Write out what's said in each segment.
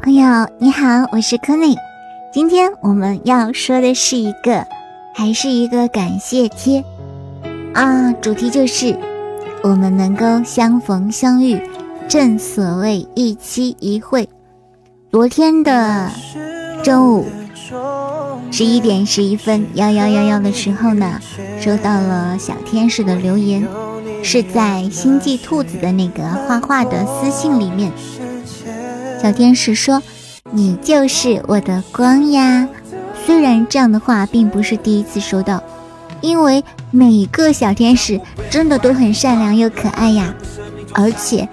朋友你好，我是柯内。今天我们要说的是一个，还是一个感谢贴啊？主题就是我们能够相逢相遇，正所谓一期一会。昨天的中午十一点十一分幺幺幺幺的时候呢，收到了小天使的留言，是在星际兔子的那个画画的私信里面。小天使说：“你就是我的光呀！”虽然这样的话并不是第一次收到，因为每个小天使真的都很善良又可爱呀，而且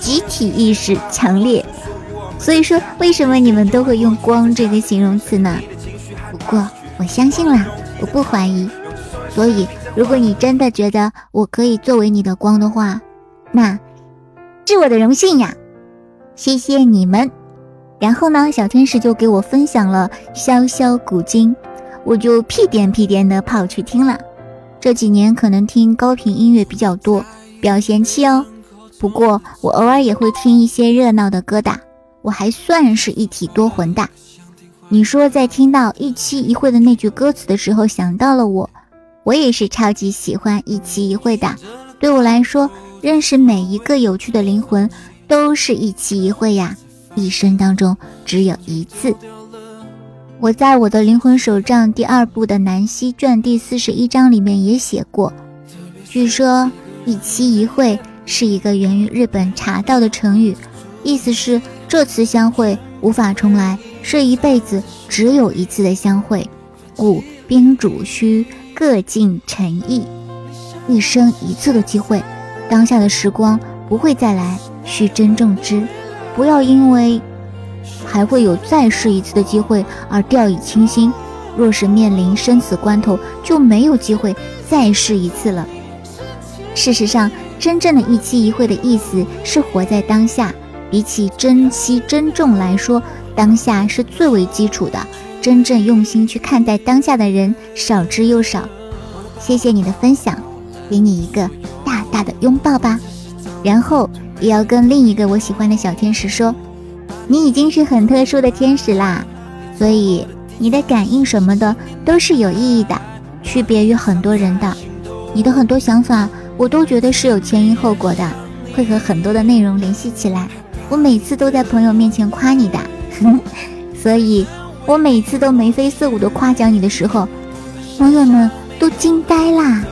集体意识强烈。所以说，为什么你们都会用“光”这个形容词呢？不过我相信啦，我不怀疑。所以，如果你真的觉得我可以作为你的光的话，那是我的荣幸呀。谢谢你们，然后呢，小天使就给我分享了《潇潇古今》，我就屁颠屁颠的跑去听了。这几年可能听高频音乐比较多，不要嫌弃哦。不过我偶尔也会听一些热闹的歌的，我还算是一体多魂的。你说在听到一期一会的那句歌词的时候想到了我，我也是超级喜欢一期一会的。对我来说，认识每一个有趣的灵魂。都是一期一会呀，一生当中只有一次。我在我的灵魂手账第二部的南溪卷第四十一章里面也写过，据说一期一会是一个源于日本茶道的成语，意思是这次相会无法重来，是一辈子只有一次的相会，故宾主需各尽诚意，一生一次的机会，当下的时光不会再来。需珍重之，不要因为还会有再试一次的机会而掉以轻心。若是面临生死关头，就没有机会再试一次了。事实上，真正的一期一会的意思是活在当下。比起珍惜珍重来说，当下是最为基础的。真正用心去看待当下的人少之又少。谢谢你的分享，给你一个大大的拥抱吧。然后。也要跟另一个我喜欢的小天使说，你已经是很特殊的天使啦，所以你的感应什么的都是有意义的，区别于很多人的。你的很多想法，我都觉得是有前因后果的，会和很多的内容联系起来。我每次都在朋友面前夸你的，所以我每次都眉飞色舞的夸奖你的时候，朋友们都惊呆啦。